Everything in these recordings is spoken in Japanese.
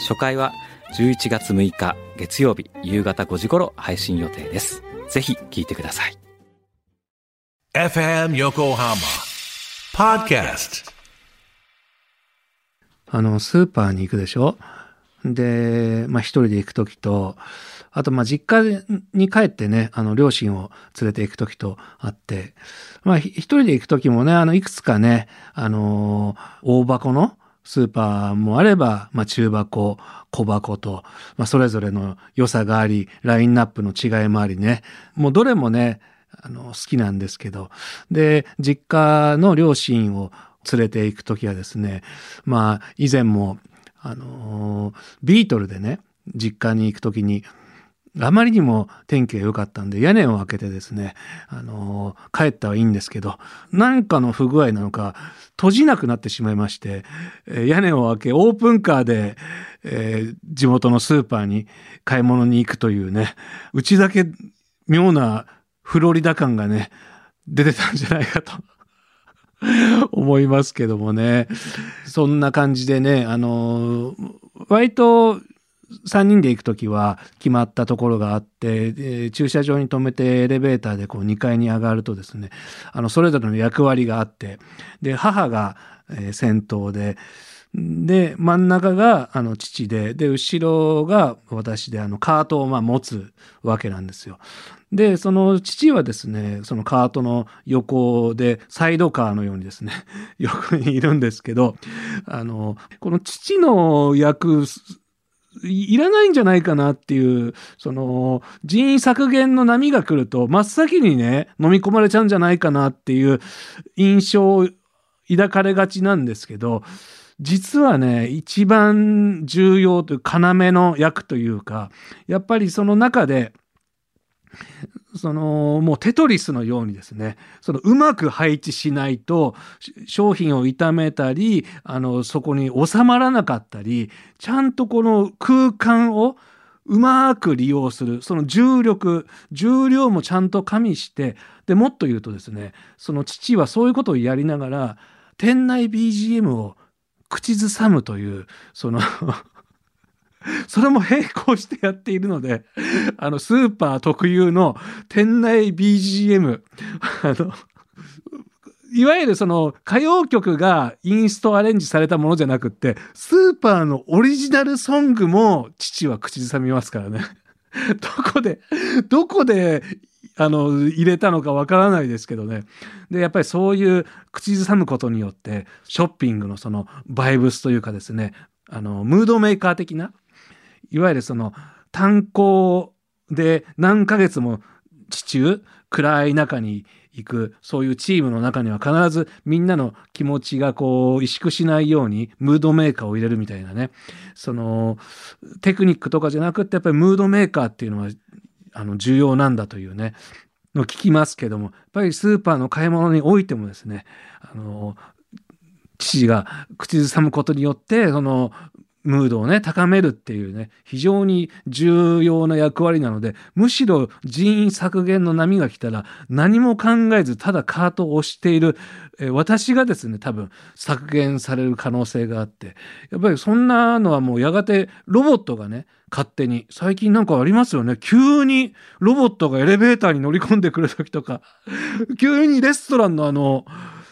初回は11月6日月曜日夕方5時頃配信予定です。ぜひ聞いてください。FM Yokohama Podcast あの、スーパーに行くでしょ？で、まあ一人で行くときと、あとまあ実家に帰ってね、あの、両親を連れて行くときとあって、まあひ一人で行くときもね、あの、いくつかね、あの大箱のスーパーもあれば、まあ中箱、小箱と、まあそれぞれの良さがあり、ラインナップの違いもありね、もうどれもね、あの、好きなんですけど、で、実家の両親を連れて行くときはですね、まあ、以前も、あのビートルでね、実家に行くときに、あまりにも天気が良かったんで、屋根を開けてですね、あの帰ったはいいんですけど、なんかの不具合なのか、閉じなくなってしまいまして、え屋根を開け、オープンカーで、えー地元のスーパーに買い物に行くというね、うちだけ妙なフロリダ感がね、出てたんじゃないかと 思いますけどもね。そんな感じでね、あの、割と3人で行くときは決まったところがあって、駐車場に止めてエレベーターでこう2階に上がるとですね、あの、それぞれの役割があって、で、母が、え先頭で、で、真ん中が、あの、父で、で、後ろが私で、あの、カートを、まあ、持つわけなんですよ。で、その父はですね、そのカートの横で、サイドカーのようにですね、横にいるんですけど、あの、この父の役、いらないんじゃないかなっていう、その、人員削減の波が来ると、真っ先にね、飲み込まれちゃうんじゃないかなっていう印象を抱かれがちなんですけど、実はね、一番重要という要の役というか、やっぱりその中で、そのもうテトリスのようにですねそのうまく配置しないと商品を傷めたりあのそこに収まらなかったりちゃんとこの空間をうまく利用するその重力重量もちゃんと加味してでもっと言うとですねその父はそういうことをやりながら店内 BGM を口ずさむというその それも並行してやっているので、あの、スーパー特有の店内 BGM、あの、いわゆるその歌謡曲がインストアレンジされたものじゃなくって、スーパーのオリジナルソングも父は口ずさみますからね。どこで、どこで、あの、入れたのかわからないですけどね。で、やっぱりそういう口ずさむことによって、ショッピングのそのバイブスというかですね、あの、ムードメーカー的な、いわゆるその炭鉱で何ヶ月も地中暗い中に行くそういうチームの中には必ずみんなの気持ちがこう萎縮しないようにムードメーカーを入れるみたいなね。そのテクニックとかじゃなくってやっぱりムードメーカーっていうのはあの重要なんだというね。の聞きますけどもやっぱりスーパーの買い物においてもですねあの父が口ずさむことによってそのムードをね高めるっていうね非常に重要な役割なのでむしろ人員削減の波が来たら何も考えずただカートを押している、え私がですね多分削減される可能性があってやっぱりそんなのはもうやがてロボットがね勝手に最近なんかありますよね。急にロボットがエレベーターに乗り込んでくる時とか 急にレストランのあの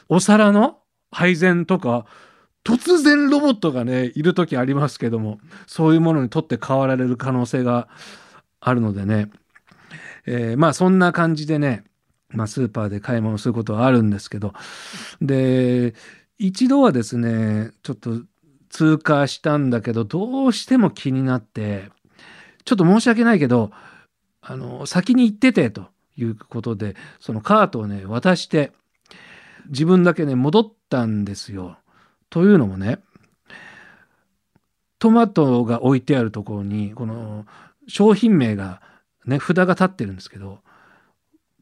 お皿の配膳とか突然ロボットがねいる時ありますけどもそういうものにとって変わられる可能性があるのでね、えーまあそんな感じでね、まあ、スーパーで買い物することはあるんですけどで一度はですねちょっと通過したんだけどどうしても気になってちょっと申し訳ないけどあの先に行っててということでそのカートをね渡して自分だけね戻ったんですよ。というのもねトマトが置いてあるところに、この商品名が、ね、札が立ってるんですけど、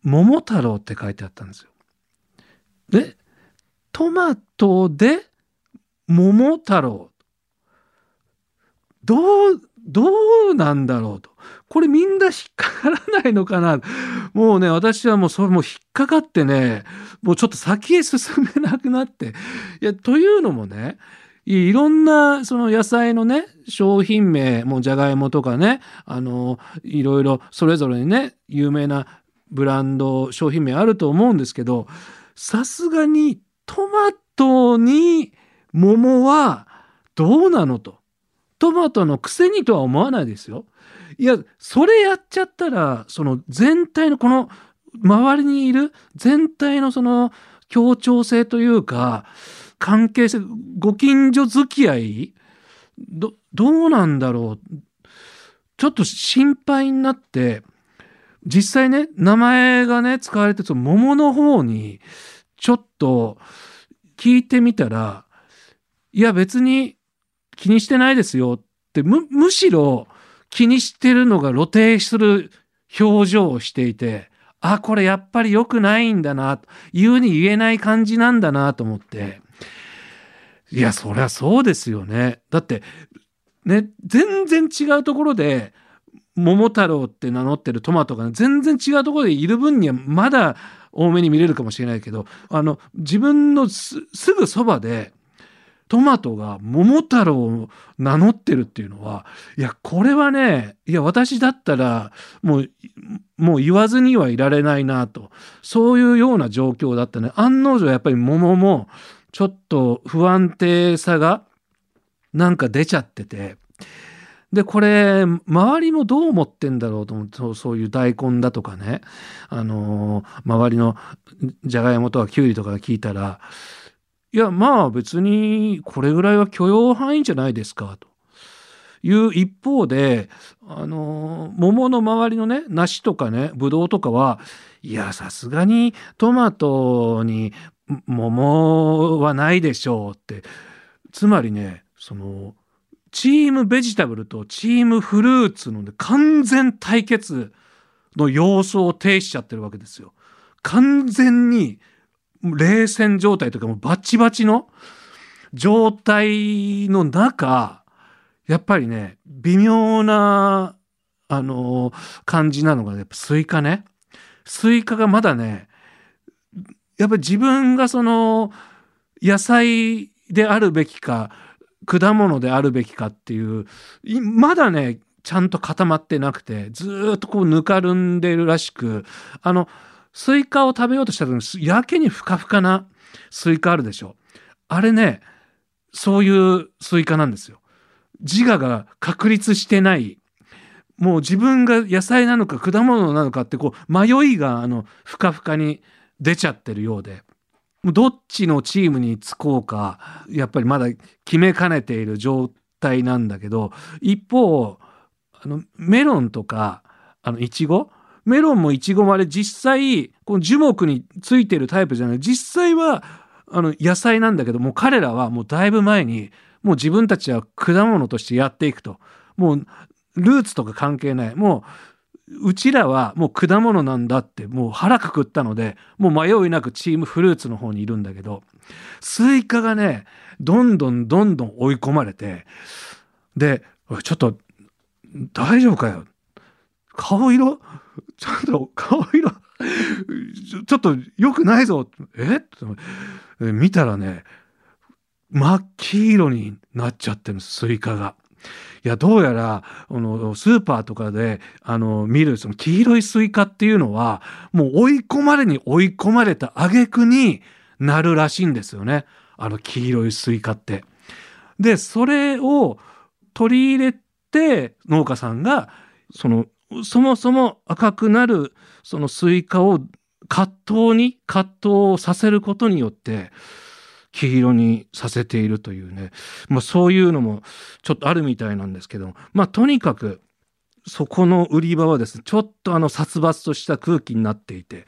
桃太郎って書いてあったんですよ。で、トマトで桃太郎。どう、どうなんだろうと。これみんな引っかからないのかな？もうね、私はもうそれも引っかかってね、もうちょっと先へ進めなくなって。いや、というのもね、いろんなその野菜のね、商品名、もうじゃがいもとかね、あの、いろいろそれぞれにね、有名なブランド、商品名あると思うんですけど、さすがにトマトに桃はどうなのと。トマトのくせにとは思わないですよ。いや、それやっちゃったら、その全体のこの周りにいる全体のその協調性というか、関係性、ご近所付き合い、ど、どうなんだろう。ちょっと心配になって、実際ね、名前がね、使われてる桃の方に、ちょっと聞いてみたら、いや別に気にしてないですよって、む、むしろ気にしてるのが露呈する表情をしていて、あ、これやっぱり良くないんだな、言うに言えない感じなんだなと思って、いや、そりゃそうですよね。だって、ね、全然違うところで、桃太郎って名乗ってるトマトが、全然違うところでいる分にはまだ多めに見れるかもしれないけど、あの、自分のすぐそばで、トマトが桃太郎を名乗ってるっていうのは、いや、これはね、いや、私だったら、もう、もう言わずにはいられないなと、そういうような状況だったね。案の定やっぱり桃も、ちょっと不安定さが、なんか出ちゃってて、で、これ、周りもどう思ってんだろうと思って、そういう大根だとかね、あのー、周りのじゃがいもとかきゅうりとか聞いたら、いや、まあ別にこれぐらいは許容範囲じゃないですか、という一方で、あの、桃の周りのね、梨とかね、ぶどうとかは、いや、さすがにトマトに桃はないでしょうって、つまりね、その、チームベジタブルとチームフルーツの、ね、完全対決の様相を呈しちゃってるわけですよ。完全に冷戦状態とかもバチバチの状態の中、やっぱりね、微妙な、あの感じなのがね、スイカね。スイカがまだね、やっぱり自分がその、野菜であるべきか、果物であるべきかっていうまだねちゃんと固まってなくてずっとこうぬかるんでるらしくあのスイカを食べようとした時にやけにふかふかなスイカあるでしょ。あれねそういうスイカなんですよ。自我が確立してない。もう自分が野菜なのか果物なのかってこう迷いがあのふかふかに出ちゃってるようで。どっちのチームにつこうかやっぱりまだ決めかねている状態なんだけど一方あのメロンとかあのイチゴメロンもイチゴもあれ実際この樹木についてるタイプじゃない。実際はあの野菜なんだけどもう彼らはもうだいぶ前にもう自分たちは果物としてやっていくと。もうルーツとか関係ない。もううちらはもう果物なんだってもう腹くくったのでもう迷いなくチームフルーツの方にいるんだけど。スイカがねどんどんどんどん追い込まれてでちょっと大丈夫かよ。顔色ちょっと顔色ちょっと良くないぞえ？って見たらね真っ黄色になっちゃってるスイカが。いや、どうやら、あの、スーパーとかで、あの、見る、その黄色いスイカっていうのは、もう追い込まれに追い込まれた挙句になるらしいんですよね。あの黄色いスイカって。で、それを取り入れて、農家さんが、その、そもそも赤くなる、そのスイカを葛藤に、葛藤させることによって、黄色にさせているというね、まあ、そういうのもちょっとあるみたいなんですけどまあとにかくそこの売り場はですねちょっとあの殺伐とした空気になっていて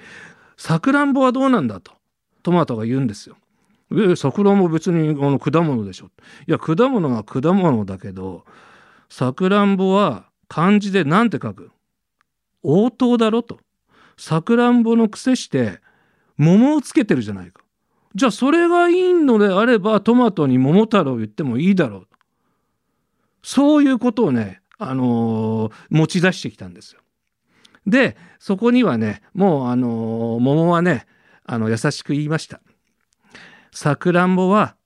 さくらんぼはどうなんだとトマトが言うんですよ。え、桜も別にあの果物でしょ。いや、果物は果物だけど、さくらんぼは漢字で何て書く？応答だろと。さくらんぼの癖して桃をつけてるじゃないか。じゃあそれがいいのであればトマトに桃太郎言ってもいいだろう。そういうことをね、あのー、持ち出してきたんですよ。で、そこにはね、もうあのー、桃はね、あの、優しく言いました。さくらんぼは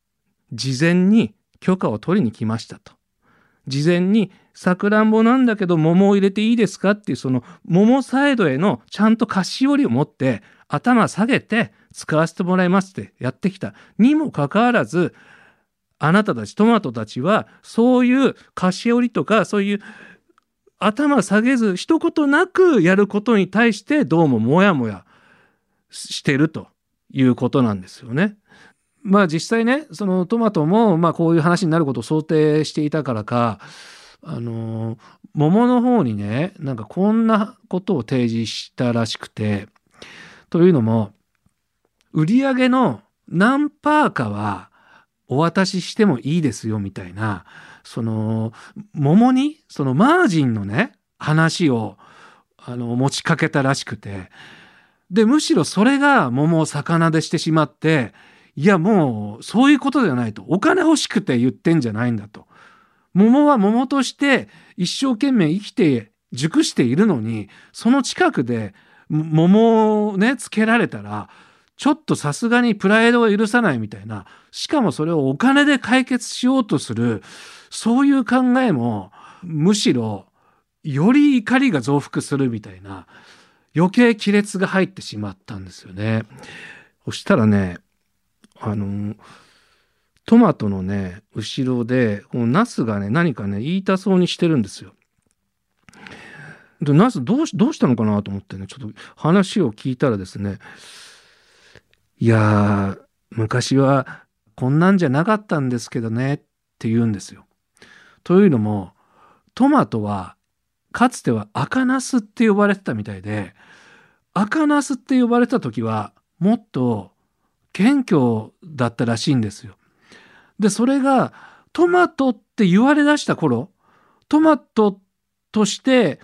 事前に許可を取りに来ましたと。事前にさくらんぼなんだけど桃を入れていいですかっていうその桃サイドへのちゃんと菓子折りを持って頭下げて使わせてもらいますってやってきたにもかかわらずあなたたちトマトたちはそういう菓子折りとかそういう頭下げず一言なくやることに対してどうもモヤモヤしてるということなんですよね。まあ実際ねそのトマトもまあこういう話になることを想定していたからかあの桃の方にねなんかこんなことを提示したらしくてというのも売り上げの何パーかはお渡ししてもいいですよみたいなその桃にそのマージンのね話をあの持ちかけたらしくてでむしろそれが桃を魚でしてしまっていやもうそういうことじゃないとお金欲しくて言ってんじゃないんだと桃は桃として一生懸命生きて熟しているのにその近くで桃をねつけられたらちょっとさすがにプライドが許さないみたいな、しかもそれをお金で解決しようとする、そういう考えも、むしろ、より怒りが増幅するみたいな、余計亀裂が入ってしまったんですよね。そしたらね、あの、トマトのね、後ろで、このナスがね、何かね、言いたそうにしてるんですよ。で、ナスどうし、どうしたのかなと思ってね、ちょっと話を聞いたらですね、いや昔はこんなんじゃなかったんですけどねって言うんですよ。というのもトマトはかつては赤ナスって呼ばれてたみたいで赤ナスって呼ばれた時はもっと謙虚だったらしいんですよ。でそれがトマトって言われだした頃トマトとして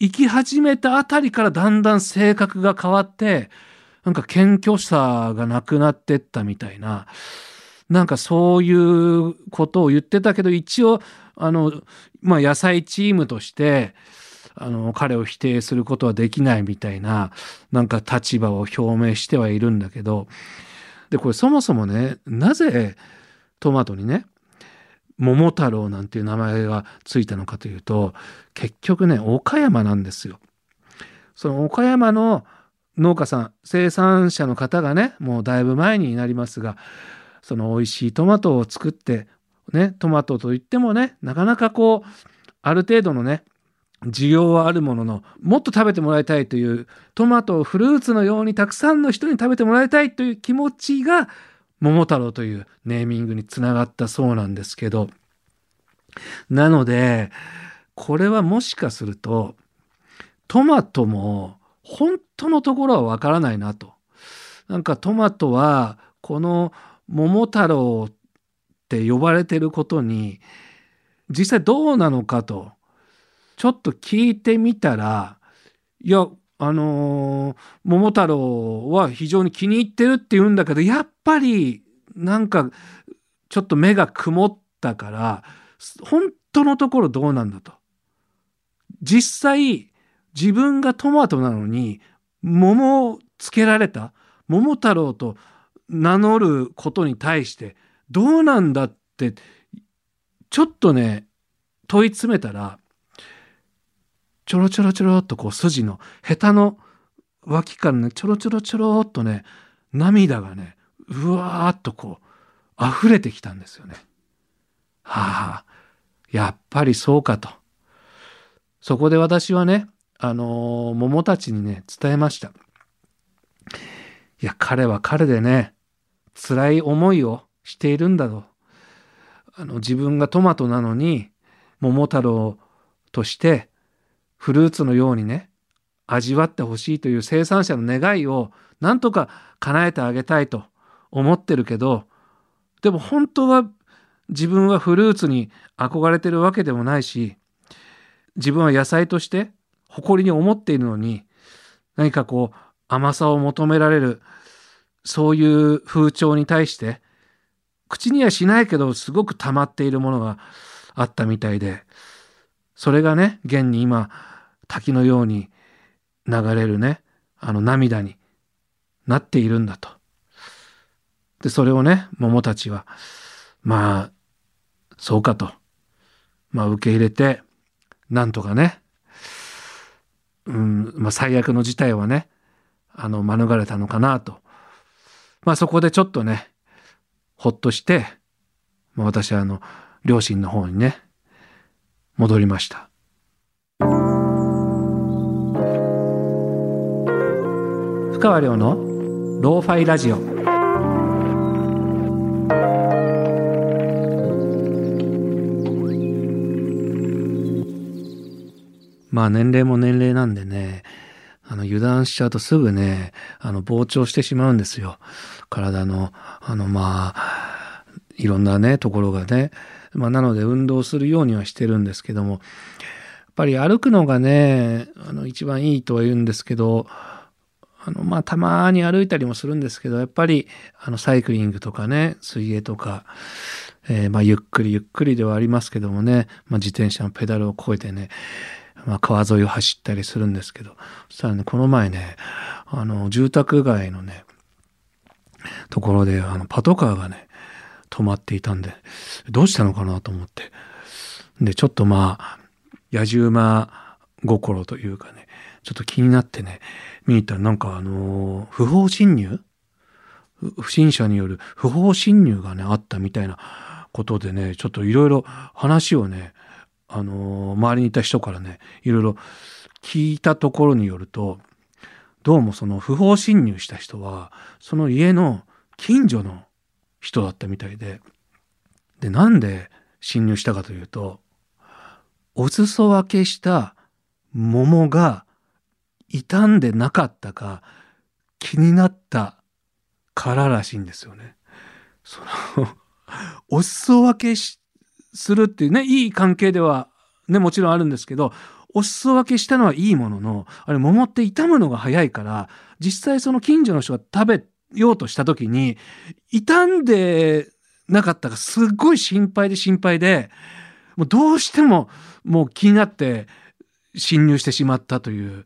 生き始めたあたりからだんだん性格が変わってなんか謙虚さがなくなってったみたいな、なんかそういうことを言ってたけど、一応、あの、まあ、野菜チームとして、あの、彼を否定することはできないみたいな、なんか立場を表明してはいるんだけど、で、これそもそもね、なぜトマトにね、桃太郎なんていう名前がついたのかというと、結局ね、岡山なんですよ。その岡山の農家さん生産者の方がねもうだいぶ前になりますがその美味しいトマトを作ってねトマトといってもねなかなかこうある程度のね需要はあるもののもっと食べてもらいたいというトマトをフルーツのようにたくさんの人に食べてもらいたいという気持ちが桃太郎というネーミングにつながったそうなんですけどなのでこれはもしかするとトマトも本当のところはわからないなと。なんかトマトはこの桃太郎って呼ばれてることに実際どうなのかとちょっと聞いてみたらいやあのー、桃太郎は非常に気に入ってるって言うんだけどやっぱりなんかちょっと目が曇ったから本当のところどうなんだと。実際自分がトマトなのに桃をつけられた桃太郎と名乗ることに対してどうなんだってちょっとね問い詰めたらちょろちょろちょろっとこう筋のヘタの脇からねちょろちょろちょろっとね涙がねうわーっとこう溢れてきたんですよね。はあやっぱりそうかと。そこで私はねあの桃たちにね、伝えました。いや、彼は彼でね、辛い思いをしているんだと。あの、自分がトマトなのに、桃太郎としてフルーツのようにね、味わってほしいという生産者の願いをなんとか叶えてあげたいと思ってるけど、でも本当は自分はフルーツに憧れてるわけでもないし、自分は野菜として誇りに思っているのに、何かこう甘さを求められる、そういう風潮に対して、口にはしないけどすごく溜まっているものがあったみたいで、それがね、現に今、滝のように流れるね、あの涙になっているんだと。で、それをね、桃たちは、まあ、そうかと。まあ、受け入れて、なんとかね、うん、まあ、最悪の事態はね、あの、免れたのかなと。まあ、そこでちょっとね、ほっとして、まあ、私はあの、両親の方にね、戻りました。川亮のローファイラジオ。まあ年齢も年齢なんでね、あの油断しちゃうとすぐね、あの膨張してしまうんですよ。体の、あのまあ、いろんなね、ところがね。まあなので運動するようにはしてるんですけども、やっぱり歩くのがね、あの一番いいとは言うんですけど、あのまあたまに歩いたりもするんですけど、やっぱりあのサイクリングとかね、水泳とか、えー、まあゆっくりゆっくりではありますけどもね、まあ自転車のペダルを越えてね、まあ、川沿いを走ったりするんですけど、そしたらね、この前ね、あの、住宅街のね、ところで、あの、パトカーがね、止まっていたんで、どうしたのかなと思って。で、ちょっとまあ、野獣馬心というかね、ちょっと気になってね、見に行ったらなんかあの不法侵入？不審者による不法侵入がね、あったみたいなことでね、ちょっといろいろ話をね、あの周りにいた人からねいろいろ聞いたところによるとどうもその不法侵入した人はその家の近所の人だったみたいででなんで侵入したかというとお裾分けした桃が傷んでなかったか気になったかららしいんですよね。その お裾分けするっていうね、いい関係ではね、もちろんあるんですけど、お裾分けしたのはいいものの、あれ桃って傷むのが早いから、実際その近所の人が食べようとした時に、傷んでなかったかすっごい心配で心配で、もうどうしてももう気になって侵入してしまったという。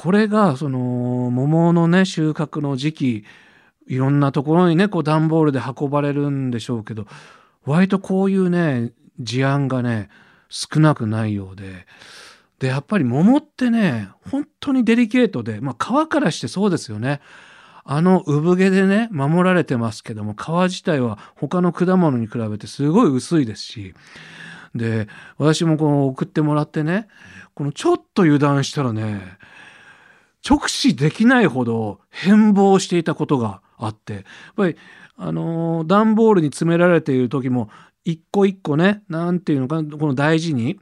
これがその桃のね、収穫の時期、いろんなところにね、こう段ボールで運ばれるんでしょうけど、割とこういうね、事案がね、少なくないようで、で、やっぱり桃ってね、本当にデリケートで、まあ皮からしてそうですよね。あの産毛でね、守られてますけども、皮自体は他の果物に比べてすごい薄いですし、で、私もこの送ってもらってね、このちょっと油断したらね、直視できないほど変貌していたことがあって、やっぱりあの、段ボールに詰められている時も、一個一個ね、なんていうのかな、この大事に、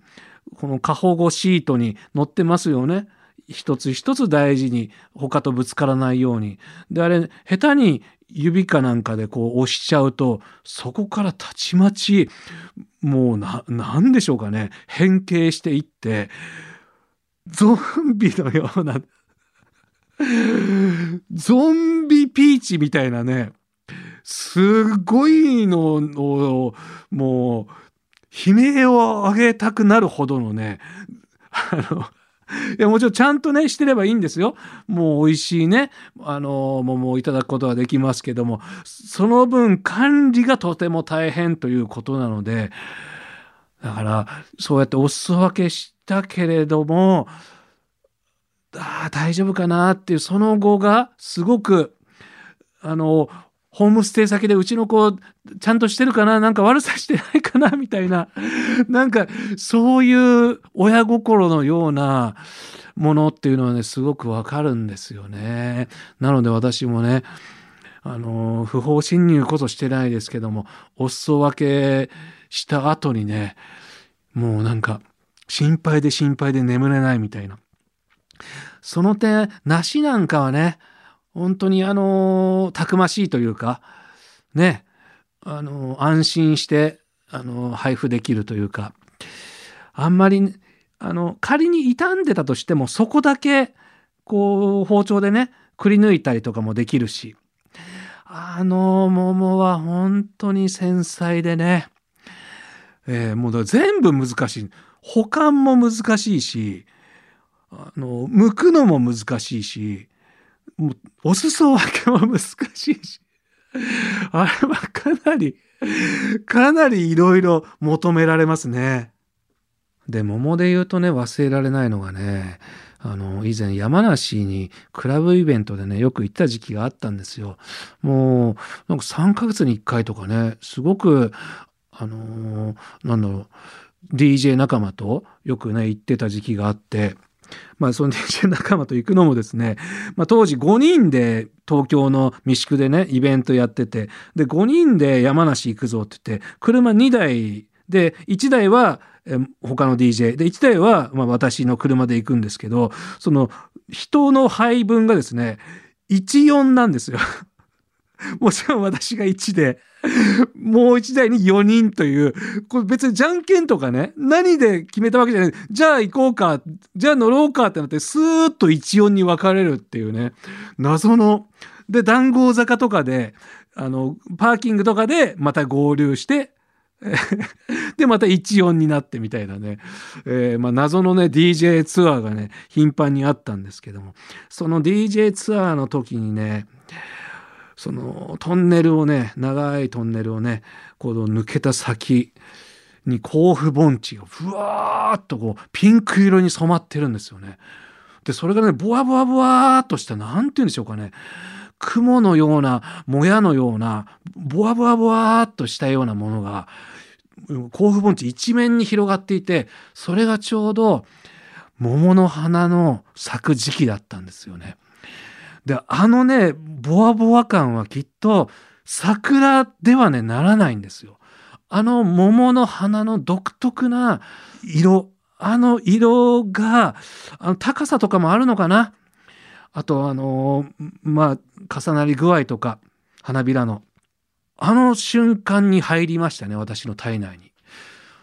この過保護シートに載ってますよね。一つ一つ大事に他とぶつからないように。で、あれ、下手に指かなんかでこう押しちゃうと、そこからたちまち、もうな、なんでしょうかね、変形していって、ゾンビのような ゾンビピーチみたいなね、すごいのを、もう、悲鳴を上げたくなるほどのね、あの、いや、もちろんちゃんとね、してればいいんですよ。もう美味しいね、あの、桃をいただくことができますけども、その分管理がとても大変ということなので、だから、そうやってお裾分けしたけれども、あ、大丈夫かなっていう、その後がすごく、あの、ホームステイ先でうちの子ちゃんとしてるかななんか悪さしてないかなみたいな、なんかそういう親心のようなものっていうのはね、すごくわかるんですよね。なので私もね、あの、不法侵入こそしてないですけども、お裾分けした後にね、もうなんか心配で心配で眠れないみたいな。その点、梨なんかはね、本当にあのたくましいというか、ね、あの、安心して、あの、配布できるというか、あんまり、あの、仮に傷んでたとしても、そこだけ、こう、包丁でね、くり抜いたりとかもできるし、あの桃は本当に繊細でね、えーもう全部難しい。保管も難しいし、あの、剥くのも難しいし、もうお裾分けも難しいし、あれはかなり、かなりいろいろ求められますね。で、桃で言うとね、忘れられないのがね、あの、以前山梨にクラブイベントでね、よく行った時期があったんですよ。もう、なんか3ヶ月に1回とかね、すごく、あのーなんだろう、DJ 仲間とよくね、行ってた時期があって、まあその DJ 仲間と行くのもですね、まあ当時5人で東京の三宿でね、イベントやってて、で5人で山梨行くぞって言って、車2台で、1台はえ他の DJ、で1台はま私の車で行くんですけど、その人の配分がですね、14なんですよ。もちろん私が1で、もう1台に4人という、これ別にじゃんけんとかね、何で決めたわけじゃない。じゃあ行こうか、じゃあ乗ろうかってなって、スーッと14に分かれるっていうね、謎の、で、談合坂とかで、あの、パーキングとかでまた合流して、で、また14になってみたいなね、えーまあ、謎のね、DJ ツアーがね、頻繁にあったんですけども、その DJ ツアーの時にね、そのトンネルをね、長いトンネルをね、こう抜けた先に甲府盆地がふわーっとこうピンク色に染まってるんですよね。で、それがね、ボワボワボワーっとした、なんて言うんでしょうかね。雲のような、もやのような、ボワボワボワーっとしたようなものが、甲府盆地一面に広がっていて、それがちょうど桃の花の咲く時期だったんですよね。で、あのね、ボワボワ感はきっと桜ではね、ならないんですよ。あの桃の花の独特な色、あの色が、あの高さとかもあるのかな。あと、あの、まあ、重なり具合とか、花びらの。あの瞬間に入りましたね、私の体内に。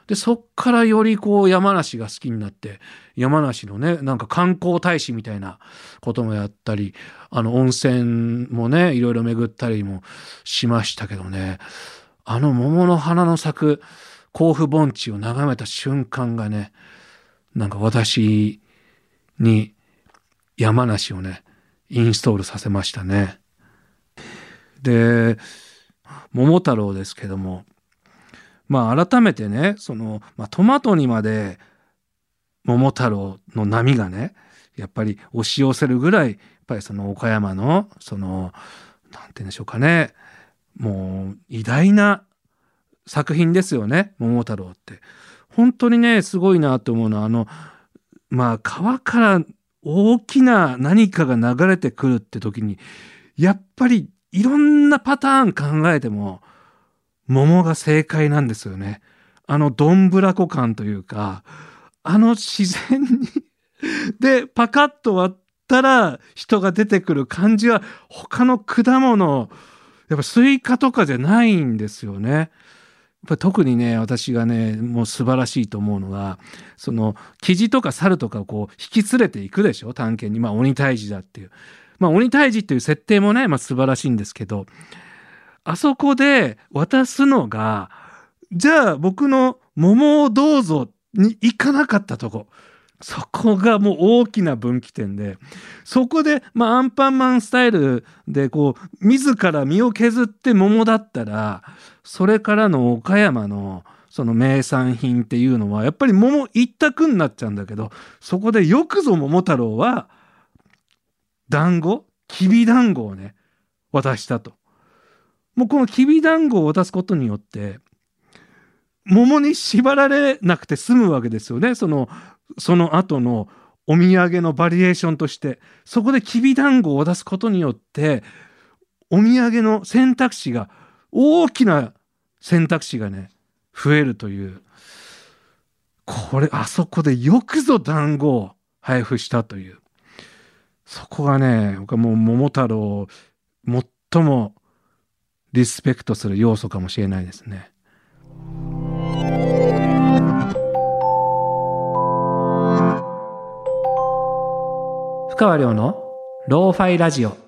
で、そっからよりこう山梨が好きになって、山梨のね、なんか観光大使みたいなこともやったり、あの温泉もね、いろいろ巡ったりもしましたけどね、あの桃の花の咲く甲府盆地を眺めた瞬間がね、なんか私に山梨をね、インストールさせましたね。で、桃太郎ですけども、まあ改めてね、その、まあ、トマトにまで桃太郎の波がね、やっぱり押し寄せるぐらい、やっぱりその岡山の、その、なんて言うんでしょうかね、もう偉大な作品ですよね、桃太郎って。本当にね、すごいなと思うのは、あの、まあ川から大きな何かが流れてくるって時に、やっぱりいろんなパターン考えても、桃が正解なんですよね。あのどんぶらこ感というか、あの自然に で、パカッと割ったら人が出てくる感じは他の果物、やっぱスイカとかじゃないんですよね。やっぱ特にね、私がね、もう素晴らしいと思うのが、その、キジとか猿とかをこう引き連れていくでしょ？探検に。まあ鬼退治だっていう。まあ鬼退治っていう設定もね、まあ素晴らしいんですけど、あそこで渡すのが、じゃあ僕の桃をどうぞに行かなかったとこ。そこがもう大きな分岐点で、そこで、まあ、アンパンマンスタイルで、こう、自ら身を削って桃だったら、それからの岡山の、その名産品っていうのは、やっぱり桃一択になっちゃうんだけど、そこでよくぞ桃太郎は、団子きび団子をね、渡したと。もうこのきび団子を渡すことによって、桃に縛られなくて済むわけですよね。その、その後のお土産のバリエーションとして、そこできび団子を渡すことによって、お土産の選択肢が、大きな選択肢がね、増えるという。これ、あそこでよくぞ団子を配布したという。そこがね、僕はもう桃太郎、最もリスペクトする要素かもしれないですね。深川亮のローファイラジオ。